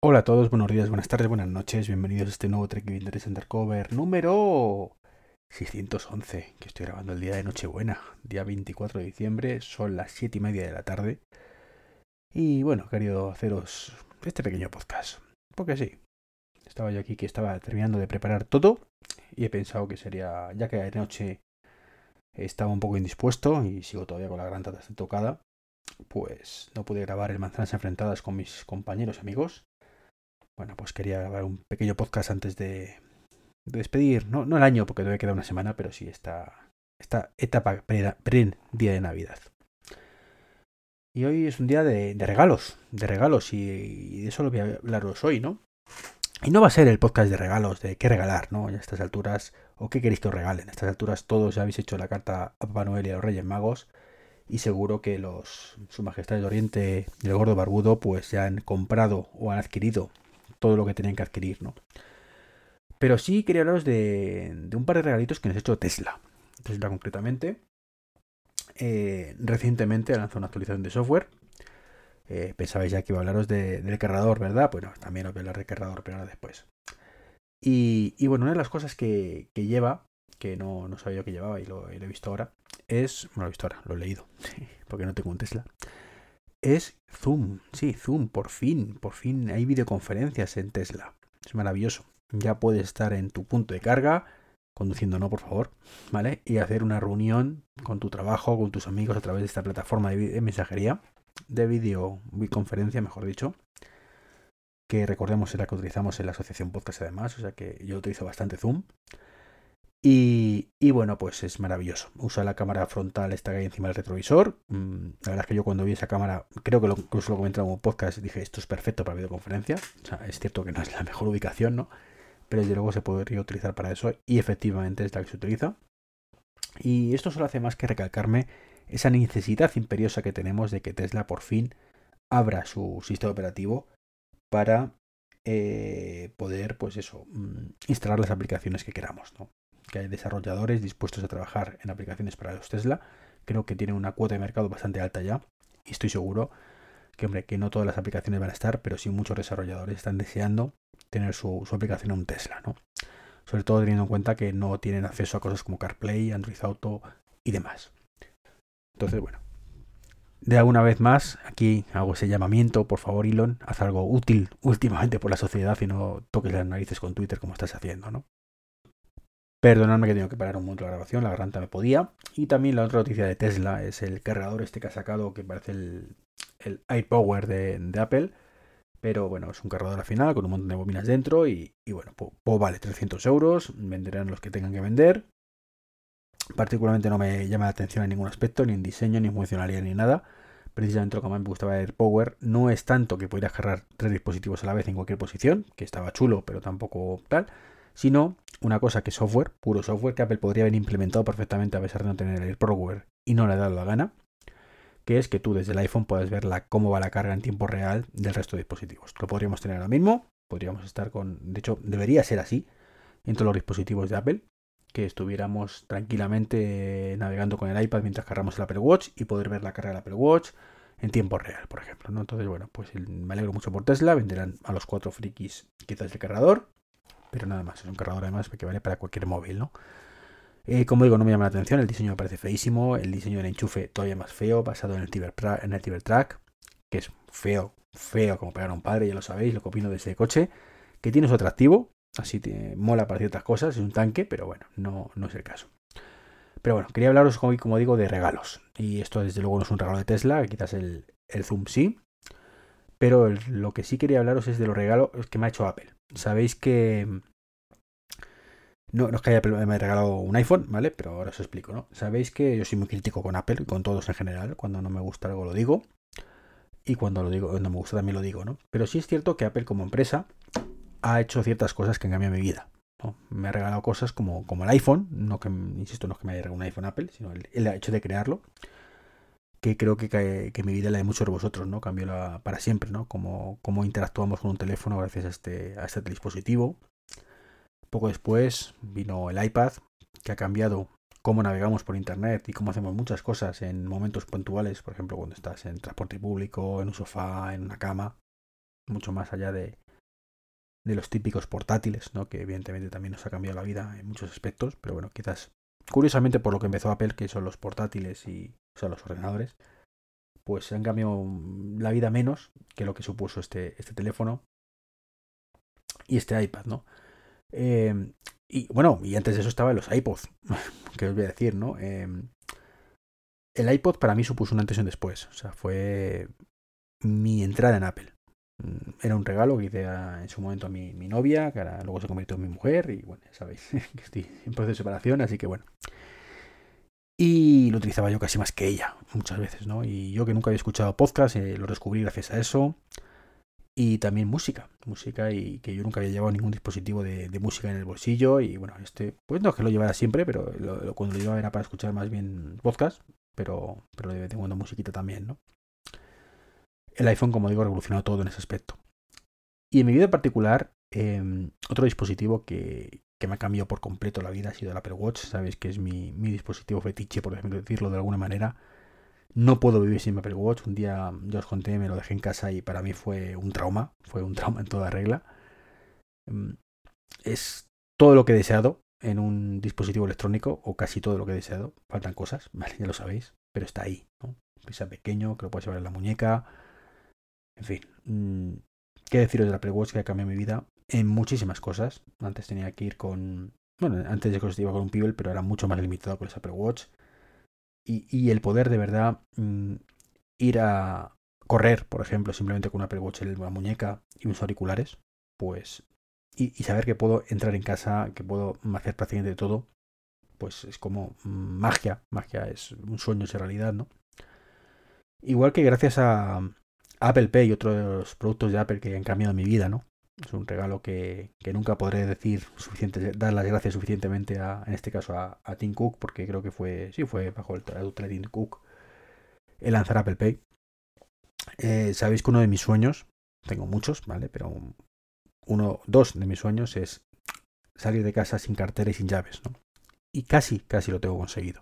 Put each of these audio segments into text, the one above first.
Hola a todos, buenos días, buenas tardes, buenas noches, bienvenidos a este nuevo Trek Interest Undercover número 611, que estoy grabando el día de Nochebuena, día 24 de diciembre, son las 7 y media de la tarde. Y bueno, he querido haceros este pequeño podcast, porque sí, estaba yo aquí que estaba terminando de preparar todo y he pensado que sería, ya que de noche estaba un poco indispuesto y sigo todavía con la gran tocada, pues no pude grabar el Manzanas Enfrentadas con mis compañeros amigos bueno, pues quería grabar un pequeño podcast antes de, despedir, no, no el año, porque todavía queda una semana, pero sí esta, esta etapa pre, día de Navidad. Y hoy es un día de, regalos, de regalos, y, de eso lo voy a hablaros hoy, ¿no? Y no va a ser el podcast de regalos, de qué regalar, ¿no? a estas alturas, o qué queréis que os regalen. A estas alturas todos ya habéis hecho la carta a Papá Noel y a los Reyes Magos, y seguro que los Su Majestad del Oriente el Gordo Barbudo, pues ya han comprado o han adquirido todo lo que tenían que adquirir, ¿no? Pero sí quería hablaros de, un par de regalitos que nos ha hecho Tesla. Tesla concretamente. Eh, recientemente lanzado una actualización de software. Eh, pensabais ya que iba a hablaros del cargador, ¿verdad? Bueno, también os voy a hablar del cargador, pero ahora después. Y, bueno, una de las cosas que, lleva, que no, no, sabía que llevaba y lo, he visto ahora, es. Bueno, lo he visto ahora, lo he leído, porque no tengo un Tesla es Zoom. Sí, Zoom, por fin, por fin hay videoconferencias en Tesla. Es maravilloso. Ya puedes estar en tu punto de carga, conduciendo no, por favor, ¿vale? Y hacer una reunión con tu trabajo, con tus amigos a través de esta plataforma de, mensajería, de videoconferencia, mejor dicho, que recordemos es la que utilizamos en la asociación podcast además, o sea que yo utilizo bastante Zoom. Y, bueno, pues es maravilloso. Usa la cámara frontal que hay encima del retrovisor. Mm, la verdad es que yo cuando vi esa cámara, creo que incluso lo comenté en un podcast, dije, esto es perfecto para videoconferencia. O sea, es cierto que no es la mejor ubicación, ¿no? Pero desde luego se podría utilizar para eso y efectivamente es la que se utiliza. Y esto solo hace más que recalcarme esa necesidad imperiosa que tenemos de que Tesla por fin abra su sistema operativo para eh, poder, pues eso, mm, instalar las aplicaciones que queramos, ¿no? Que hay desarrolladores dispuestos a trabajar en aplicaciones para los Tesla. Creo que tienen una cuota de mercado bastante alta ya. Y estoy seguro que, hombre, que no todas las aplicaciones van a estar, pero sí muchos desarrolladores están deseando tener su, aplicación en un Tesla, ¿no? Sobre todo teniendo en cuenta que no tienen acceso a cosas como CarPlay, Android Auto y demás. Entonces, bueno. De alguna vez más, aquí hago ese llamamiento, por favor, Elon, haz algo útil últimamente por la sociedad y no toques las narices con Twitter como estás haciendo, ¿no? Perdonadme que tengo que parar un momento la grabación, la garganta me podía. Y también la otra noticia de Tesla es el cargador este que ha sacado, que parece el, el iPower de, de Apple. Pero bueno, es un cargador al final con un montón de bobinas dentro y, bueno, pues, vale 300 euros, venderán los que tengan que vender. Particularmente no me llama la atención en ningún aspecto, ni en diseño, ni en funcionalidad, ni nada. Precisamente lo que más me gustaba el Power no es tanto que pudieras cargar tres dispositivos a la vez en cualquier posición, que estaba chulo, pero tampoco tal, sino una cosa que software, puro software, que Apple podría haber implementado perfectamente a pesar de no tener el ProWare y no le ha dado la gana, que es que tú desde el iPhone puedes ver la, cómo va la carga en tiempo real del resto de dispositivos. Lo podríamos tener ahora mismo, podríamos estar con, de hecho debería ser así en todos los dispositivos de Apple, que estuviéramos tranquilamente navegando con el iPad mientras cargamos el Apple Watch y poder ver la carga del Apple Watch en tiempo real, por ejemplo. ¿no? Entonces, bueno, pues me alegro mucho por Tesla, venderán a los cuatro frikis quizás el cargador pero nada más, es un cargador además que vale para cualquier móvil, ¿no? Eh, como digo, no me llama la atención, el diseño me parece feísimo, el diseño del enchufe todavía más feo, basado en el, Cybertrack, en el que es feo, feo como pegar a un padre, ya lo sabéis, lo que opino de ese coche, que tiene su atractivo, así te mola para ciertas cosas, es un tanque, pero bueno, no, no es el caso. Pero bueno, quería hablaros, como, como digo, de regalos. Y esto desde luego no es un regalo de Tesla, quizás el, el Zoom sí. Pero lo que sí quería hablaros es de los regalos que me ha hecho Apple. Sabéis que... No, no es que haya me haya regalado un iPhone, ¿vale? Pero ahora os explico, ¿no? Sabéis que yo soy muy crítico con Apple, con todos en general. Cuando no me gusta algo lo digo. Y cuando lo digo, no me gusta también lo digo, ¿no? Pero sí es cierto que Apple como empresa ha hecho ciertas cosas que han cambiado mi vida. Me ha regalado cosas como, como el iPhone, no que, insisto, no es que me haya regalado un iPhone Apple, sino el hecho de crearlo que creo que, que, mi vida la de muchos de vosotros, ¿no? Cambió la, para siempre, ¿no? Como, cómo interactuamos con un teléfono gracias a este, a este dispositivo. Poco después vino el iPad, que ha cambiado cómo navegamos por internet y cómo hacemos muchas cosas en momentos puntuales, por ejemplo, cuando estás en transporte público, en un sofá, en una cama, mucho más allá de, de los típicos portátiles, ¿no? Que evidentemente también nos ha cambiado la vida en muchos aspectos, pero bueno, quizás curiosamente por lo que empezó Apple, que son los portátiles y o sea, los ordenadores, pues se han cambiado la vida menos que lo que supuso este, este teléfono y este iPad, ¿no? Eh, y bueno, y antes de eso estaban los iPods, que os voy a decir, ¿no? Eh, el iPod para mí supuso un antes y un después, o sea, fue mi entrada en Apple. Mm, era un regalo que hice en su momento a mi, novia, que ahora luego se convirtió en mi mujer, y bueno, ya sabéis que estoy en proceso de separación, así que bueno. Y lo utilizaba yo casi más que ella, muchas veces, ¿no? Y yo que nunca había escuchado podcast, eh, lo descubrí gracias a eso. Y también música, música y que yo nunca había llevado ningún dispositivo de, música en el bolsillo. Y bueno, este, pues no es que lo llevara siempre, pero cuando lo llevaba era para escuchar más bien podcast, pero, pero de vez en cuando musiquita también, ¿no? El iPhone, como digo, ha revolucionado todo en ese aspecto. Y en mi vida en particular, em, otro dispositivo que, me ha cambiado por completo la vida ha sido el Apple Watch. Sabéis que es mi, dispositivo fetiche, por decirlo de alguna manera. No puedo vivir sin Apple Watch. Un día yo os conté, me lo dejé en casa y para mí fue un trauma. Fue un trauma en toda regla. Em, es todo lo que he deseado en un dispositivo electrónico, o casi todo lo que he deseado. Faltan cosas, ¿vale? Ya lo sabéis, pero está ahí. ¿no? Que sea pequeño, que lo puedas llevar en la muñeca, en fin, mm, ¿qué deciros de la Apple Watch que ha cambiado mi vida en muchísimas cosas? Antes tenía que ir con... Bueno, antes de que iba con un Pebble, pero era mucho más limitado con esa Apple Watch. Y, el poder de verdad mm, ir a correr, por ejemplo, simplemente con una Apple Watch en la muñeca y unos auriculares, pues... Y, saber que puedo entrar en casa, que puedo hacer prácticamente todo, pues es como magia. Magia es un sueño, es realidad, ¿no? Igual que gracias a, Apple Pay y otros productos de Apple que han cambiado mi vida, ¿no? Es un regalo que, nunca podré decir suficiente, dar las gracias suficientemente a, en este caso a, Tim Cook, porque creo que fue, sí, fue bajo el traductor de Tim Cook el lanzar Apple Pay. Eh, sabéis que uno de mis sueños, tengo muchos, ¿vale? Pero uno, dos de mis sueños es salir de casa sin cartera y sin llaves, ¿no? Y casi, casi lo tengo conseguido.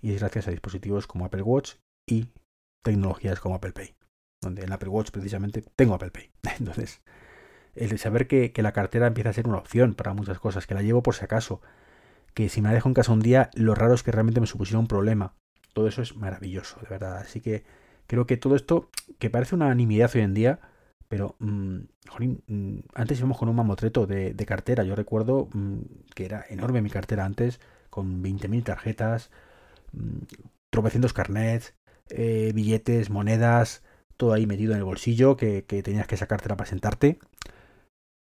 Y es gracias a dispositivos como Apple Watch y tecnologías como Apple Pay donde en Apple Watch precisamente tengo Apple Pay. Entonces, el saber que, la cartera empieza a ser una opción para muchas cosas, que la llevo por si acaso, que si me la dejo en casa un día, lo raro es que realmente me supusiera un problema. Todo eso es maravilloso, de verdad. Así que creo que todo esto, que parece una nimiedad hoy en día, pero, mm, mm, antes íbamos con un mamotreto de, cartera. Yo recuerdo mm, que era enorme mi cartera antes, con 20.000 tarjetas, tropecientos carnets, eh, billetes, monedas, todo ahí metido en el bolsillo que, tenías que sacártela para sentarte.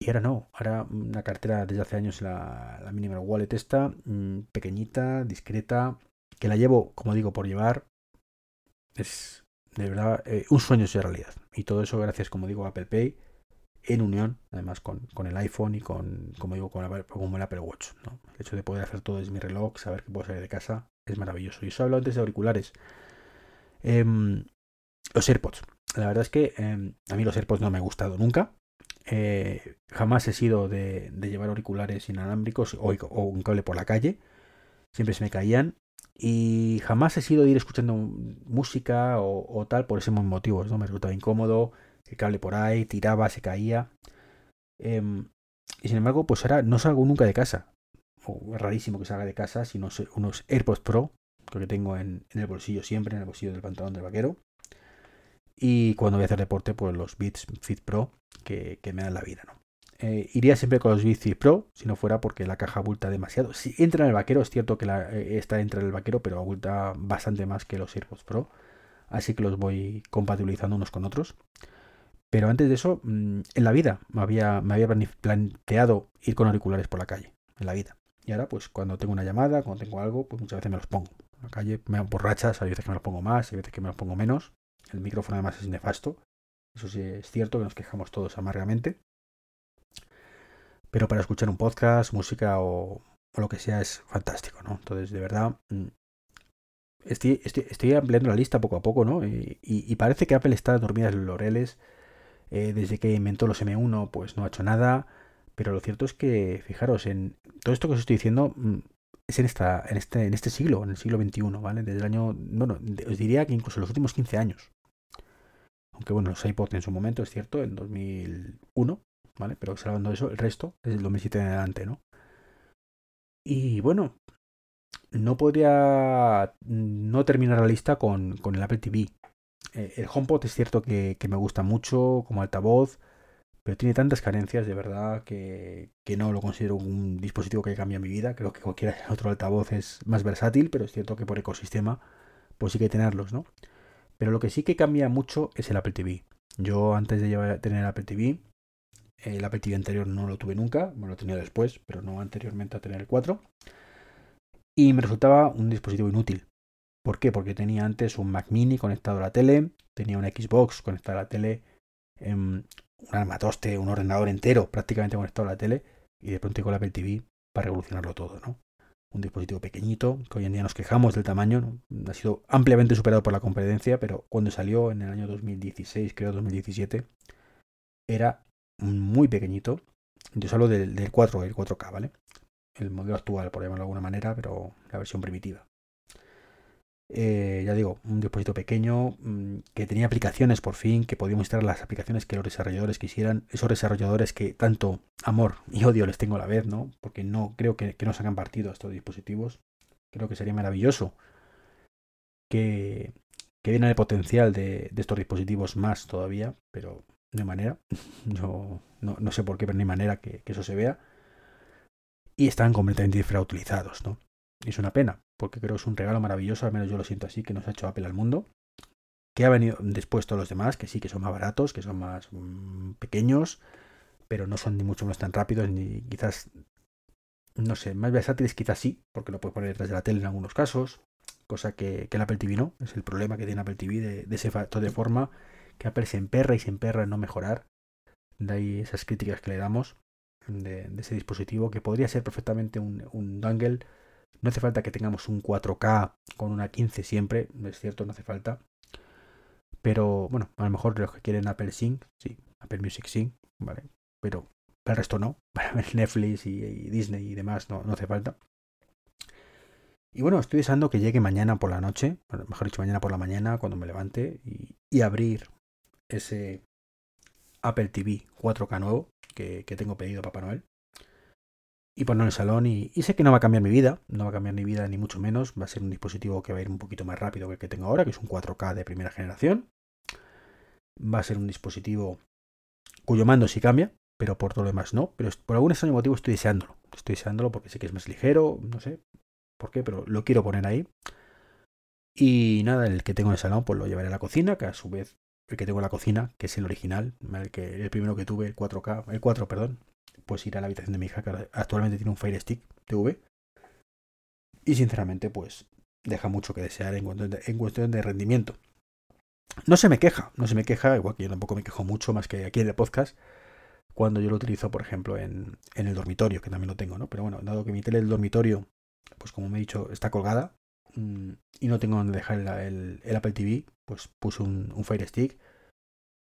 Y ahora no, ahora una cartera desde hace años, la, la Minimal Wallet esta, mm, pequeñita, discreta, que la llevo, como digo, por llevar. Es de verdad eh, un sueño de realidad. Y todo eso gracias, como digo, a Apple Pay, en unión, además, con, con el iPhone y con, como digo, con, el Apple Watch. El hecho de poder hacer todo desde mi reloj, saber que puedo salir de casa, es maravilloso. Y eso hablo antes de auriculares. Em, los AirPods. La verdad es que em, a mí los AirPods no me han gustado nunca. Eh, jamás he sido de, llevar auriculares inalámbricos o, un cable por la calle. Siempre se me caían. Y jamás he sido de ir escuchando música o, tal por ese motivo. ¿no? Me resultaba incómodo. El cable por ahí, tiraba, se caía. Em, y sin embargo, pues ahora no salgo nunca de casa. Es rarísimo que salga de casa, sino unos AirPods Pro, que tengo en, en el bolsillo siempre, en el bolsillo del pantalón del vaquero. Y cuando voy a hacer deporte, pues los Beats Fit Pro que, me dan la vida, ¿no? Eh, iría siempre con los Beats Fit Pro, si no fuera porque la caja abulta demasiado. Si entra en el vaquero, es cierto que la, eh, está dentro del vaquero, pero abulta bastante más que los AirPods Pro. Así que los voy compatibilizando unos con otros. Pero antes de eso, mm, en la vida me había, me había planteado ir con auriculares por la calle, en la vida. Y ahora, pues cuando tengo una llamada, cuando tengo algo, pues muchas veces me los pongo. En la calle me dan borrachas, hay veces que me los pongo más, hay veces que me los pongo menos. El micrófono además es nefasto. Eso sí es cierto que nos quejamos todos amargamente. Pero para escuchar un podcast, música o, lo que sea es fantástico, ¿no? Entonces, de verdad, mm, estoy, ampliando la lista poco a poco, ¿no? Y, parece que Apple está dormida en los laureles. Eh, desde que inventó los M1, pues no ha hecho nada. Pero lo cierto es que, fijaros, en todo esto que os estoy diciendo, mm, es en, esta, en, este, en este siglo, en el siglo XXI, ¿vale? Desde el año, bueno, os diría que incluso los últimos 15 años. Aunque bueno, los iPods en su momento, es cierto, en 2001 ¿vale? Pero salvando eso, el resto es el 2007 en adelante, ¿no? Y bueno, no podría no terminar la lista con, con el Apple TV. Eh, el HomePod es cierto que, que, me gusta mucho como altavoz, pero tiene tantas carencias de verdad que, que, no lo considero un dispositivo que cambia mi vida. Creo que cualquier otro altavoz es más versátil, pero es cierto que por ecosistema pues sí que tenerlos, ¿no? Pero lo que sí que cambia mucho es el Apple TV. Yo antes de llevar, tener el Apple TV, el Apple TV anterior no lo tuve nunca, me lo tenido después, pero no anteriormente a tener el 4. Y me resultaba un dispositivo inútil. ¿Por qué? Porque tenía antes un Mac mini conectado a la tele, tenía una Xbox conectada a la tele, em, un armatoste, un ordenador entero prácticamente conectado a la tele, y de pronto con el Apple TV para revolucionarlo todo, ¿no? Un dispositivo pequeñito, que hoy en día nos quejamos del tamaño, ha sido ampliamente superado por la competencia, pero cuando salió en el año 2016, creo 2017, era muy pequeñito. Yo hablo del, del 4, el 4K, ¿vale? El modelo actual, por llamarlo de alguna manera, pero la versión primitiva. Eh, ya digo, un dispositivo pequeño mm, que tenía aplicaciones por fin, que podíamos instalar las aplicaciones que los desarrolladores quisieran, esos desarrolladores que tanto amor y odio les tengo a la vez, ¿no? Porque no creo que, que no sacan partido estos dispositivos. Creo que sería maravilloso que, que vieran el potencial de, estos dispositivos más todavía, pero no hay manera. Yo no, sé por qué, pero no hay manera que, que eso se vea. Y están completamente infrautilizados, ¿no? Es una pena, porque creo que es un regalo maravilloso, al menos yo lo siento así, que nos ha hecho Apple al mundo. Que ha venido después todos los demás, que sí que son más baratos, que son más mmm, pequeños, pero no son ni mucho menos tan rápidos, ni quizás, no sé, más versátiles quizás sí, porque lo puedes poner detrás de la tele en algunos casos, cosa que, el Apple TV no, es el problema que tiene Apple TV de, de ese factor de forma que Apple se emperra y se emperra en no mejorar. De ahí esas críticas que le damos de, ese dispositivo, que podría ser perfectamente un, un dongle no hace falta que tengamos un 4K con una 15 siempre, es cierto, no hace falta. Pero bueno, a lo mejor los que quieren Apple Sync, sí, Apple Music Sync, ¿vale? Pero el resto no, para ver Netflix y, Disney y demás no, no, hace falta. Y bueno, estoy deseando que llegue mañana por la noche, mejor dicho, mañana por la mañana, cuando me levante, y, abrir ese Apple TV 4K nuevo que, que tengo pedido Papá Noel y ponerlo en el salón y, y, sé que no va a cambiar mi vida, no va a cambiar mi vida ni mucho menos, va a ser un dispositivo que va a ir un poquito más rápido que el que tengo ahora, que es un 4K de primera generación. Va a ser un dispositivo cuyo mando sí cambia, pero por todo lo demás no, pero por algún extraño motivo estoy deseándolo, estoy deseándolo porque sé que es más ligero, no sé por qué, pero lo quiero poner ahí. Y nada, el que tengo en el salón pues lo llevaré a la cocina, que a su vez el que tengo en la cocina, que es el original, el, el primero que tuve, el 4K, el 4, perdón, pues ir a la habitación de mi hija, que actualmente tiene un Fire Stick TV. Y sinceramente, pues deja mucho que desear en cuestión, de, rendimiento. No se me queja, no se me queja, igual que yo tampoco me quejo mucho más que aquí en el podcast, cuando yo lo utilizo, por ejemplo, en, en el dormitorio, que también lo tengo, ¿no? Pero bueno, dado que mi tele del dormitorio, pues como me he dicho, está colgada mmm, y no tengo donde dejar el, Apple TV, pues puse un Fire Stick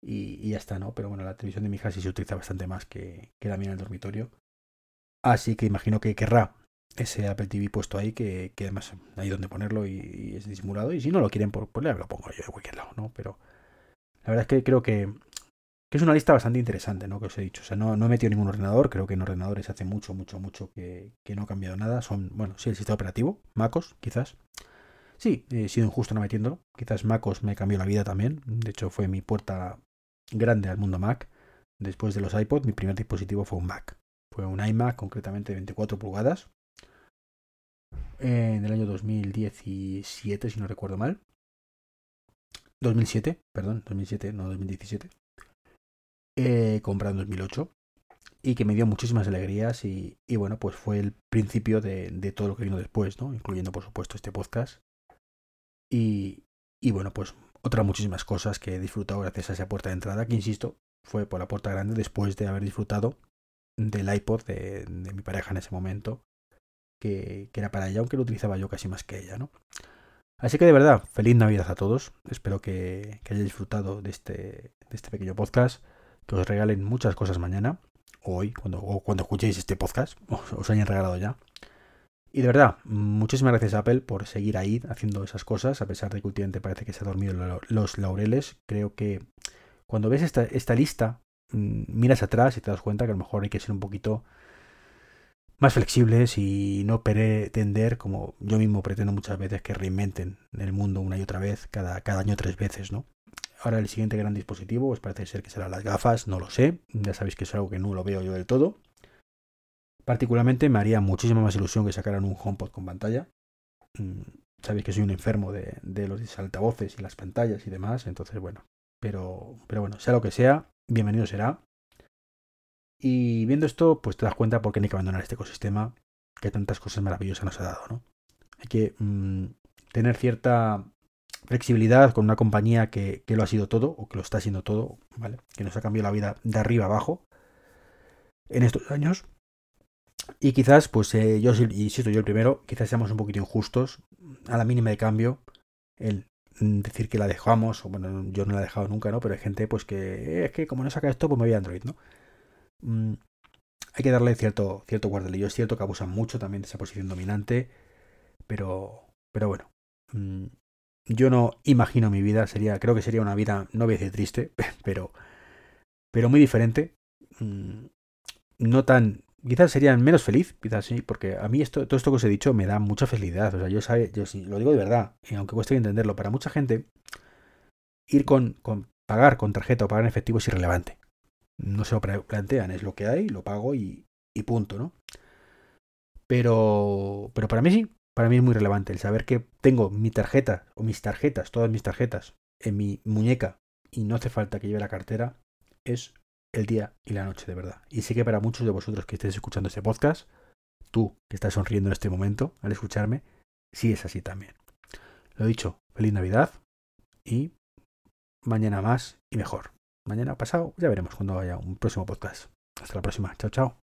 y, ya está, ¿no? Pero bueno, la televisión de mi hija sí se utiliza bastante más que, que la mía en el dormitorio. Así que imagino que querrá ese Apple TV puesto ahí, que, que además hay donde ponerlo y, es disimulado. Y si no lo quieren, pues, pues lo pongo yo de cualquier lado, ¿no? Pero la verdad es que creo que, que es una lista bastante interesante, ¿no? Que os he dicho. O sea, no, no he metido ningún ordenador. Creo que en ordenadores hace mucho, mucho, mucho que, que no ha cambiado nada. Son, bueno, sí, el sistema operativo, MacOS, quizás. Sí, he sido injusto no metiéndolo. Quizás MacOS me cambió la vida también. De hecho, fue mi puerta grande al mundo Mac. Después de los iPod, mi primer dispositivo fue un Mac. Fue un iMac, concretamente de 24 pulgadas. En el año 2017, si no recuerdo mal. 2007, perdón, 2007, no 2017. Eh, comprado en 2008. Y que me dio muchísimas alegrías. Y, bueno, pues fue el principio de, todo lo que vino después, ¿no? Incluyendo, por supuesto, este podcast. Y bueno, pues otras muchísimas cosas que he disfrutado gracias a esa puerta de entrada, que insisto, fue por la puerta grande después de haber disfrutado del iPod de, mi pareja en ese momento, que, que, era para ella, aunque lo utilizaba yo casi más que ella, ¿no? Así que de verdad, feliz Navidad a todos. Espero que, que hayáis disfrutado de este, de este pequeño podcast, que os regalen muchas cosas mañana, o hoy, cuando, o cuando escuchéis este podcast, os, os hayan regalado ya. Y de verdad, muchísimas gracias a Apple por seguir ahí haciendo esas cosas, a pesar de que últimamente parece que se ha dormido los laureles. Creo que cuando ves esta, esta lista mm, miras atrás y te das cuenta que a lo mejor hay que ser un poquito más flexibles y no pretender, como yo mismo pretendo muchas veces, que reinventen el mundo una y otra vez, cada, cada año tres veces, ¿no? Ahora el siguiente gran dispositivo, pues parece ser que serán las gafas, no lo sé, ya sabéis que es algo que no lo veo yo del todo. Particularmente me haría muchísima más ilusión que sacaran un HomePod con pantalla. Mm, sabéis que soy un enfermo de, los altavoces y las pantallas y demás, entonces bueno, pero, pero bueno, sea lo que sea, bienvenido será. Y viendo esto, pues te das cuenta por qué hay que abandonar este ecosistema que tantas cosas maravillosas nos ha dado, ¿no? Hay que mm, tener cierta flexibilidad con una compañía que, lo ha sido todo, o que lo está siendo todo, ¿vale? Que nos ha cambiado la vida de arriba abajo en estos años. Y quizás, pues eh, yo, insisto, yo el primero, quizás seamos un poquito injustos a la mínima de cambio, el decir que la dejamos, o bueno, yo no la he dejado nunca, ¿no? Pero hay gente, pues que eh, es que como no saca esto, pues me voy a Android, ¿no? Mm, hay que darle cierto, cierto guardelillo. Es cierto que abusan mucho también de esa posición dominante, pero, pero bueno. Mm, yo no imagino mi vida, sería, creo que sería una vida, no voy a triste, pero, pero muy diferente. Mm, no tan, quizás sería menos feliz, quizás sí, porque a mí esto, todo esto que os he dicho me da mucha felicidad. O sea, yo, sabe, yo sí, lo digo de verdad, y aunque cueste entenderlo, para mucha gente, ir con, con pagar con tarjeta o pagar en efectivo es irrelevante no se lo plantean, es lo que hay, lo pago y, punto, ¿no? Pero, pero para mí sí, para mí es muy relevante el saber que tengo mi tarjeta o mis tarjetas, todas mis tarjetas en mi muñeca y no hace falta que lleve la cartera, es el día y la noche de verdad. Y sé que para muchos de vosotros que estéis escuchando este podcast, tú que estás sonriendo en este momento al escucharme, sí es así también. Lo dicho, feliz Navidad y mañana más y mejor mañana pasado, ya veremos cuando haya un próximo podcast. Hasta la próxima. Chao, chao.